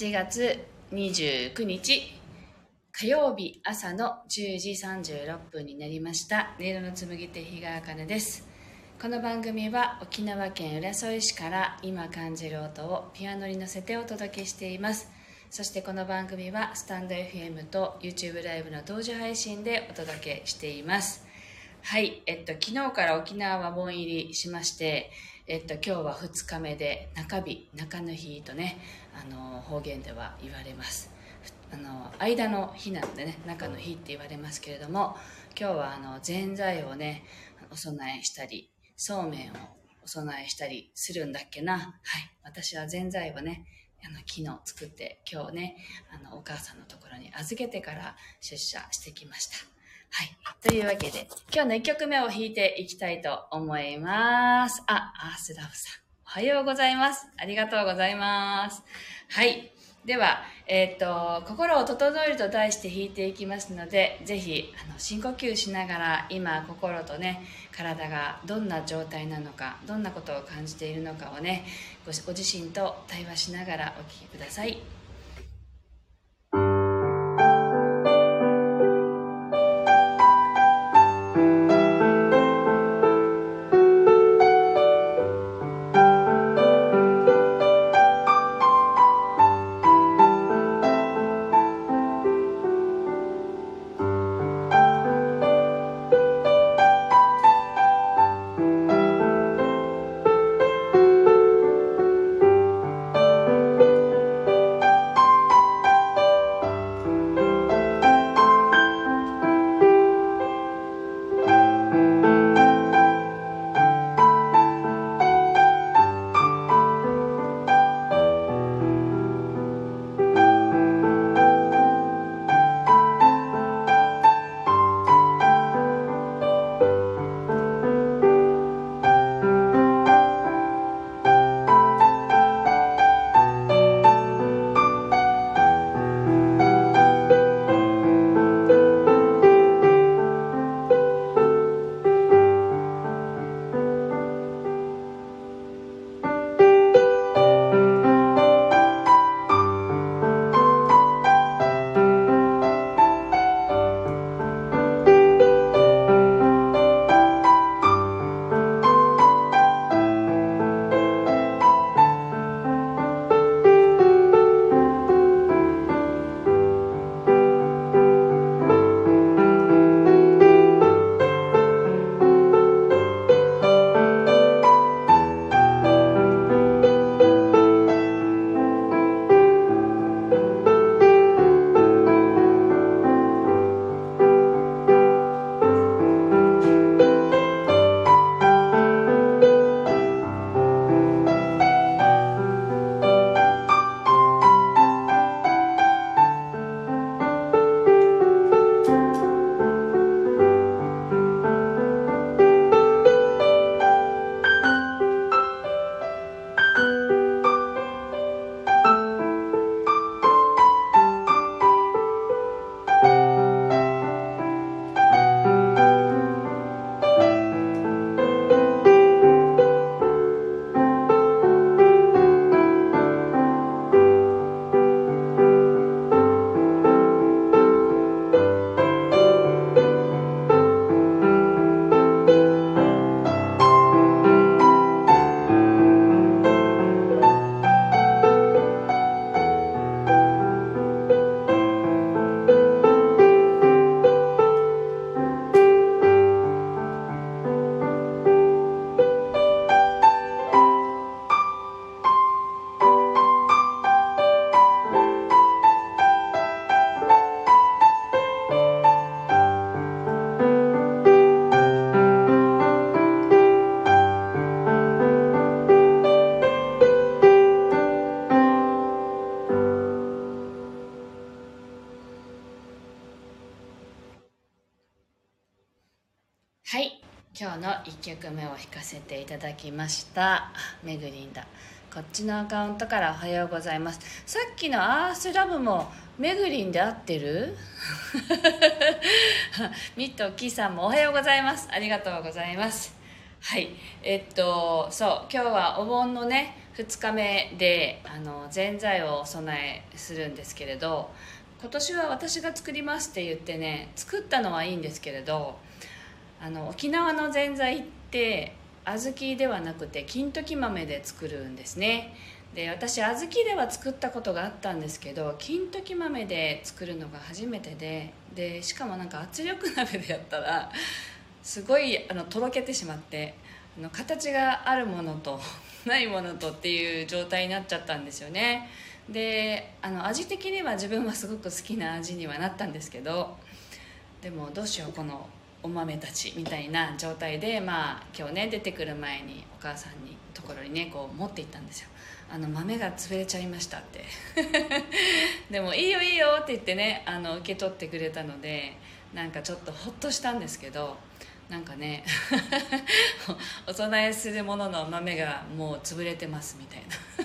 8月29日火曜日朝の10時36分になりました。音色の紡手日川茜です。この番組は沖縄県浦添市から今感じる音をピアノに乗せてお届けしています。そしてこの番組はスタンド FM と YouTube ライブの同時配信でお届けしています。はい、えっと、昨日から沖縄は盆入りしまして、えっと、今日は2日目で中日中の日とねあの方言では言われますあの間の日なのでね中の日って言われますけれども今日はあのぜんざいをねお供えしたりそうめんをお供えしたりするんだっけなはい私はぜんざいをねあの昨日作って今日ねあのお母さんのところに預けてから出社してきましたはい。というわけで、今日の1曲目を弾いていきたいと思います。あ、アースラブさん。はようございます。ありがとうございます。はい。では、えっ、と、心を整えると題して弾いていきますので、ぜひ、あの、深呼吸しながら、今、心とね、体がどんな状態なのか、どんなことを感じているのかをね、ご自身と対話しながらお聴きくださ。いの1曲目を弾かせていただきました。めぐりんだ。こっちのアカウントからおはようございます。さっきのアースラブもめぐりんで合ってる？ミットキーさんもおはようございます。ありがとうございます。はい。えっとそう今日はお盆のね2日目であのぜんざいをお供えするんですけれど今年は私が作りますって言ってね作ったのはいいんですけれどあの沖縄のぜんざいって小豆ではなくて金時豆で作るんですね。で私小豆では作ったことがあったんですけど金時豆で作るのが初めてででしかもなんか圧力鍋でやったらすごいあのとろけてしまってあの形があるものと ないものとっていう状態になっちゃったんですよね。であの味的には自分はすごく好きな味にはなったんですけどでもどうしようこのお豆たちみたいな状態でまあ今日ね出てくる前にお母さんにところにねこう持って行ったんですよ。あの豆が潰れちゃいましたって。でも「いいよいいよ」って言ってねあの受け取ってくれたのでなんかちょっとホッとしたんですけどなんかね お供えするものの豆がもう潰れてますみたい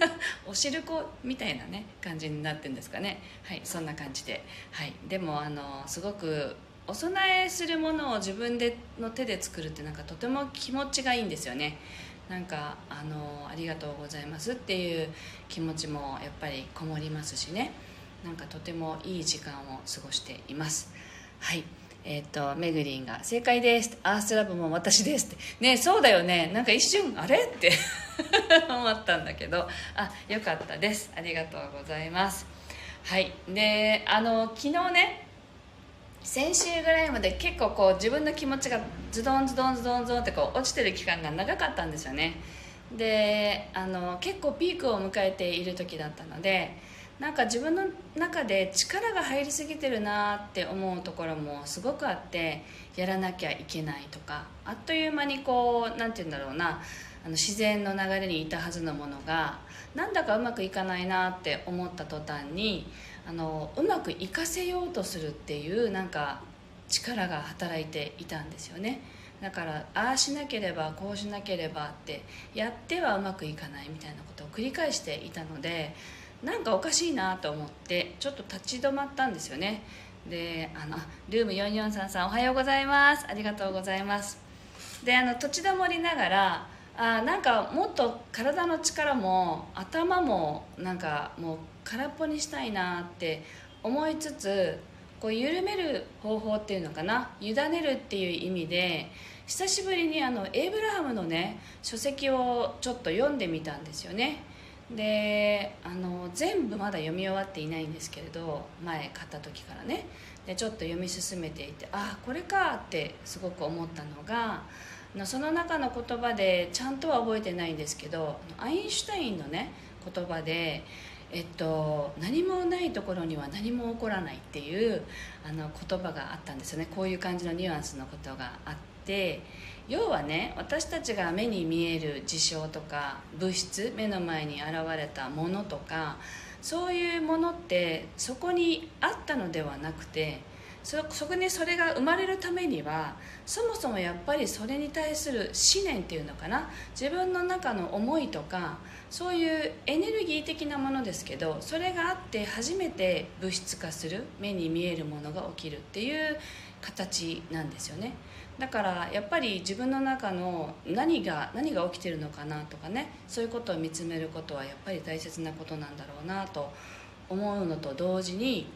な。お汁粉みたいなね感じになってるんですかね。はいそんな感じで。はいでもあのすごくお供えするものを自分での手で作るってなんかとても気持ちがいいんですよね。なんかあのありがとうございますっていう気持ちもやっぱりこもりますしね。なんかとてもいい時間を過ごしています。はい。えっ、ー、とめぐりんが「正解です」アースラブも私です」って。ねそうだよね。なんか一瞬あれって 思ったんだけど。あよかったです。ありがとうございます。はい。であの昨日ね先週ぐらいまで結構こう自分の気持ちがズドンズドンズドンズドンってこう落ちてる期間が長かったんですよね。であの結構ピークを迎えている時だったのでなんか自分の中で力が入りすぎてるなって思うところもすごくあってやらなきゃいけないとかあっという間にこう何て言うんだろうなあの自然の流れにいたはずのものがなんだかうまくいかないなって思った途端にあのうまくいかせようとするっていうなんか力が働いていたんですよね。だからああしなければこうしなければってやってはうまくいかないみたいなことを繰り返していたのでなんかおかしいなと思ってちょっと立ち止まったんですよね。であのルーム4433おはようございます。ありがとうございます。であの土地止まりながらあなんかもっと体の力も頭もなんかもう空っぽにしたいなって思いつつこう緩める方法っていうのかな。委ねるっていう意味で久しぶりにあのエイブラハムのね書籍をちょっと読んでみたんですよね。であの全部まだ読み終わっていないんですけれど前買った時からね。でちょっと読み進めていてああこれかってすごく思ったのがその中の言葉でちゃんとは覚えてないんですけどアインシュタインのね言葉で、えっと、何もないところには何も起こらないっていうあの言葉があったんですよね。こういう感じのニュアンスのことがあって要はね私たちが目に見える事象とか物質目の前に現れたものとかそういうものってそこにあったのではなくてそそこにそれが生まれるためにはそもそもやっぱりそれに対する思念っていうのかな。自分の中の思いとかそういうエネルギー的なものですけどそれがあって初めて物質化する目に見えるものが起きるっていう形なんですよね。だからやっぱり自分の中の何が何が起きてるのかなとかねそういうことを見つめることはやっぱり大切なことなんだろうなと思うのと同時に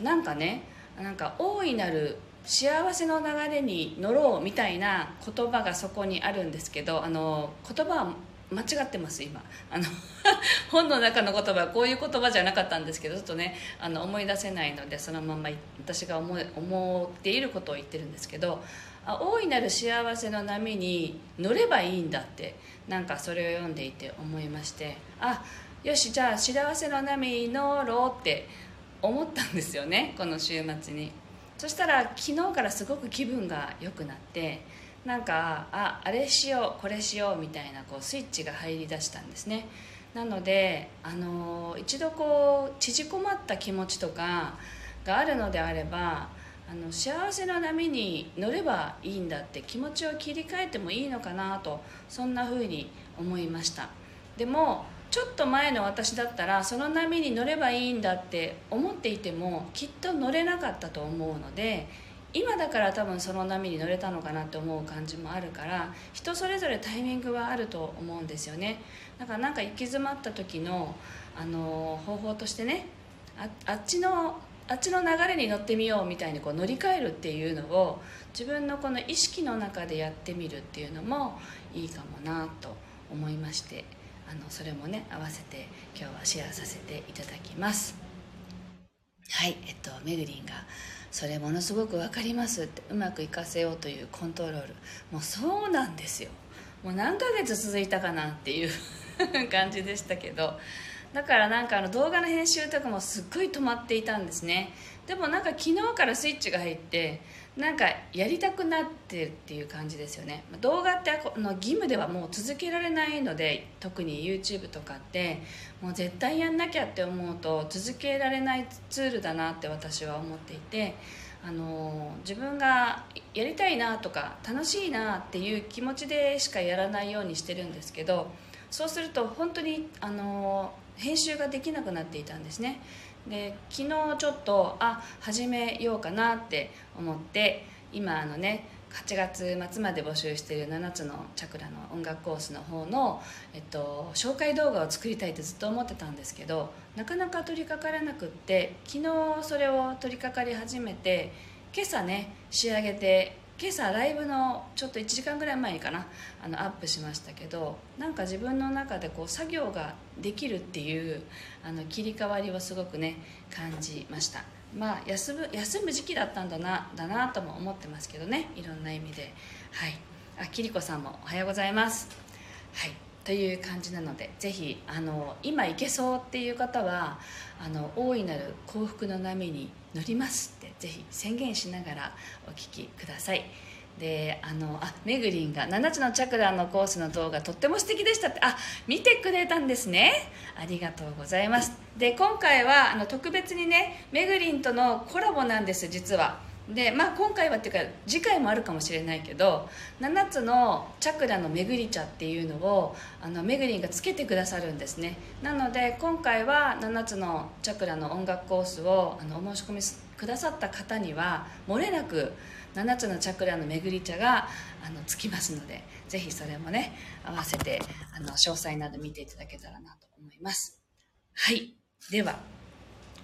なんかねなんか大いなる幸せの流れに乗ろうみたいな言葉がそこにあるんですけどあの言葉は間違ってます今。あの 本の中の言葉はこういう言葉じゃなかったんですけどちょっとねあの思い出せないのでそのまま私が思思っていることを言ってるんですけど大いなる幸せの波に乗ればいいんだってなんかそれを読んでいて思いましてあよしじゃあ幸せの波に乗ろうって思ったんですよねこの週末に。そしたら昨日からすごく気分が良くなってなんかああれしようこれしようみたいなこうスイッチが入りだしたんですね。なのであの一度こう縮こまった気持ちとかがあるのであればあの幸せの波に乗ればいいんだって気持ちを切り替えてもいいのかなとそんな風に思いました。でもちょっと前の私だったらその波に乗ればいいんだって思っていてもきっと乗れなかったと思うので今だから多分その波に乗れたのかなって思う感じもあるから人それぞれタイミングはあると思うんですよね。だからなんか行き詰まった時のあの方法としてねああっちのあっちの流れに乗ってみようみたいにこう乗り換えるっていうのを自分のこの意識の中でやってみるっていうのもいいかもなと思いまして。あのそれもね合わせて今日はシェアさせていただきます。はいえっとめぐりんがそれものすごく分かりますってうまくいかせようというコントロール。もうそうなんですよ。もう何ヶ月続いたかなっていう 感じでしたけど。だからなんかあの動画の編集とかもすっごい止まっていたんですね。でもなんか昨日からスイッチが入ってなんかやりたくなってるっていう感じですよね。動画っての義務ではもう続けられないので特に YouTube とかってもう絶対やんなきゃって思うと続けられないツールだなって私は思っていてあの自分がやりたいなとか楽しいなっていう気持ちでしかやらないようにしてるんですけどそうすると本当にあの編集ができなくなっていたんですね。で昨日ちょっとあ始めようかなって思って今あのね8月末まで募集している7つのチャクラの音楽コースの方の、えっと、紹介動画を作りたいってずっと思ってたんですけどなかなか取り掛からなくって昨日それを取り掛かり始めて今朝ね仕上げて今朝ライブのちょっと1時間ぐらい前かなあのアップしましたけどなんか自分の中でこう作業ができるっていうあの切り替わりをすごくね感じました。まあ休む休む時期だったんだなだなとも思ってますけどねいろんな意味で。はい。あきりこさんもおはようございます。はい。という感じなのでぜひあの今行けそうっていう方はあの大いなる幸福の波に乗りますぜひ宣言しながらお聞きください。であのあめぐりんが7つのチャクラのコースの動画とっても素敵でしたって。あ見てくれたんですね。ありがとうございます。で今回はあの特別にねめぐりんとのコラボなんです実は。でまあ今回はっていうか次回もあるかもしれないけど7つのチャクラの巡り茶っていうのをあのめぐりんがつけてくださるんですね。なので今回は7つのチャクラの音楽コースをあのお申し込みくださった方には漏れなく7つのチャクラの巡り茶があのつきますのでぜひそれもね合わせてあの詳細など見ていただけたらなと思います。はい。では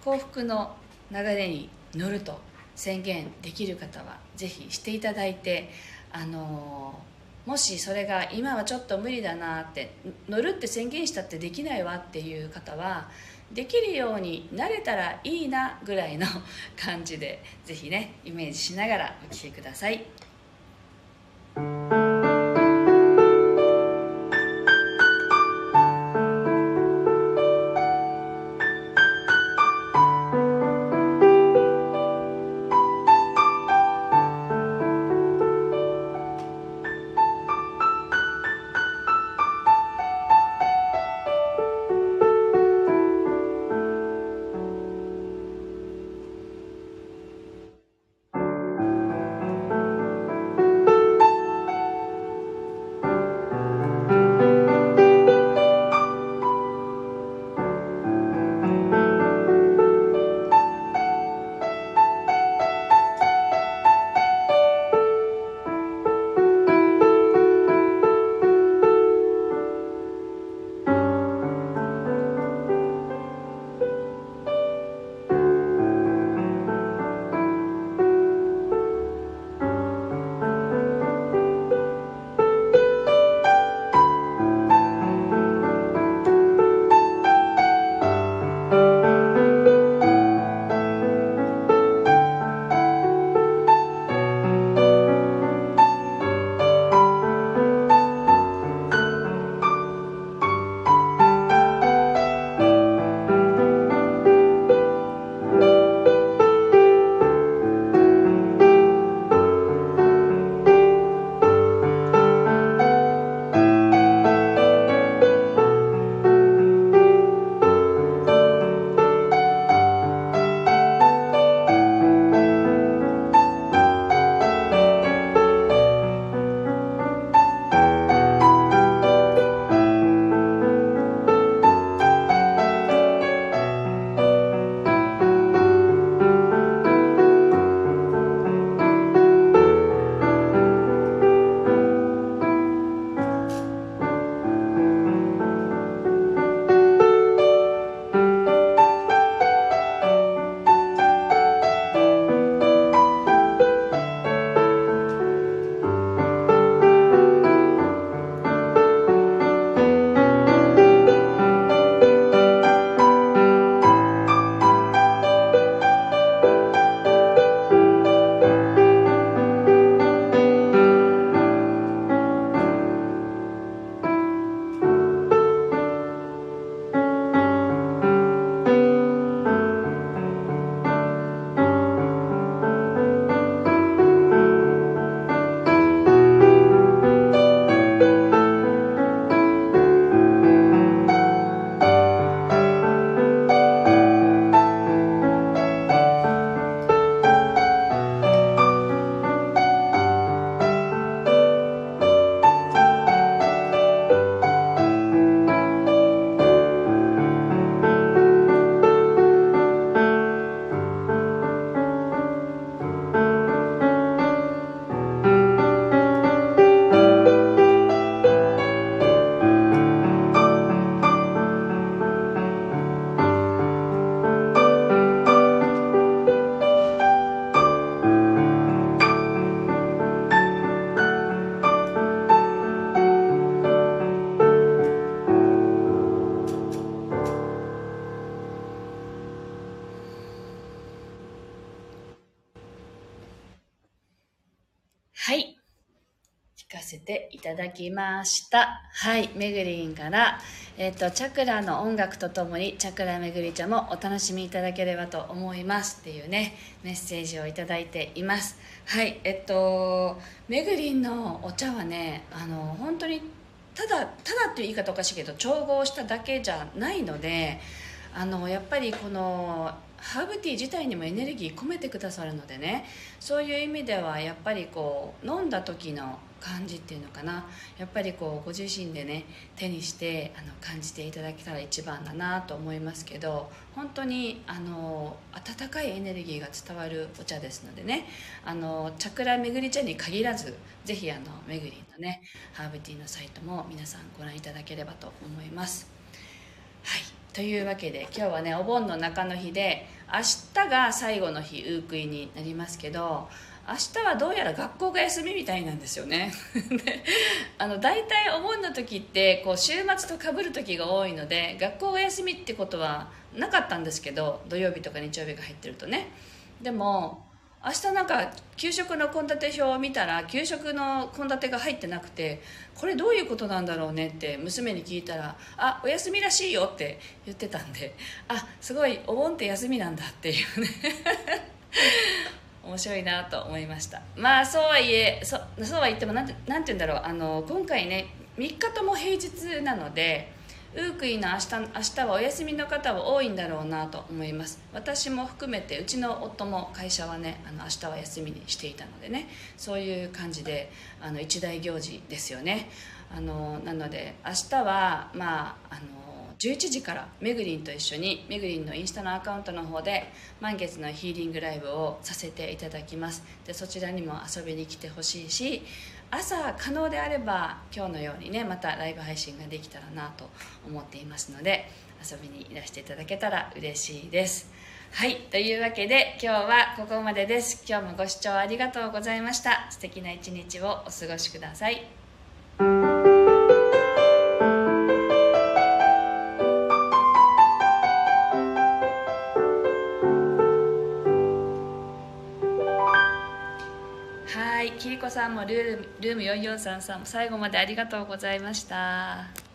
幸福の流れに乗ると宣言できる方はぜひしていただいてあのもしそれが今はちょっと無理だなって乗るって宣言したってできないわっていう方はできるようになれたらいいなぐらいの感じでぜひねイメージしながらお聴きください。ただきました。はい、めぐりんから、えっ、と、チャクラの音楽とともに、チャクラめぐり茶もお楽しみいただければと思いますっていうね、メッセージをいただいています。はい、えっと、めぐりんのお茶はね、あの、本当に、ただ、ただっていう言い方おかしいけど、調合しただけじゃないので、あのやっぱりこのハーブティー自体にもエネルギー込めてくださるのでねそういう意味ではやっぱりこう飲んだ時の感じっていうのかな。やっぱりこうご自身でね手にしてあの感じていただけたら一番だなと思いますけど本当にあの温かいエネルギーが伝わるお茶ですのでねあのチャクラめぐり茶に限らずぜひあのめぐりのねハーブティーのサイトも皆さんご覧いただければと思います。はい。というわけで今日はねお盆の中の日で明日が最後の日ウークイになりますけど明日はどうやら学校が休みみたいなんですよね。あの大体お盆の時ってこう週末とかぶる時が多いので学校が休みってことはなかったんですけど土曜日とか日曜日が入ってるとね。でも明日なんか給食の献立表を見たら給食の献立が入ってなくてこれどういうことなんだろうねって娘に聞いたら「あお休みらしいよ」って言ってたんであすごいお盆って休みなんだっていうね。面白いなと思いました。まあそうはいえそそうは言ってもなんてなんて言うんだろう。あの今回ね3日とも平日なのでウークイの明日明日はお休みの方は多いんだろうなと思います。私も含めてうちの夫も会社はねあの明日は休みにしていたのでね。そういう感じであの一大行事ですよね。あのなので明日はまああの11時からめぐりんと一緒にめぐりんのインスタのアカウントの方で満月のヒーリングライブをさせていただきます。でそちらにも遊びに来てほしいし朝可能であれば今日のようにねまたライブ配信ができたらなと思っていますので遊びにいらしていただけたら嬉しいです。はいというわけで今日はここまでです。今日もご視聴ありがとうございました。素敵な一日をお過ごしください。さんもルーム4433も最後までありがとうございました。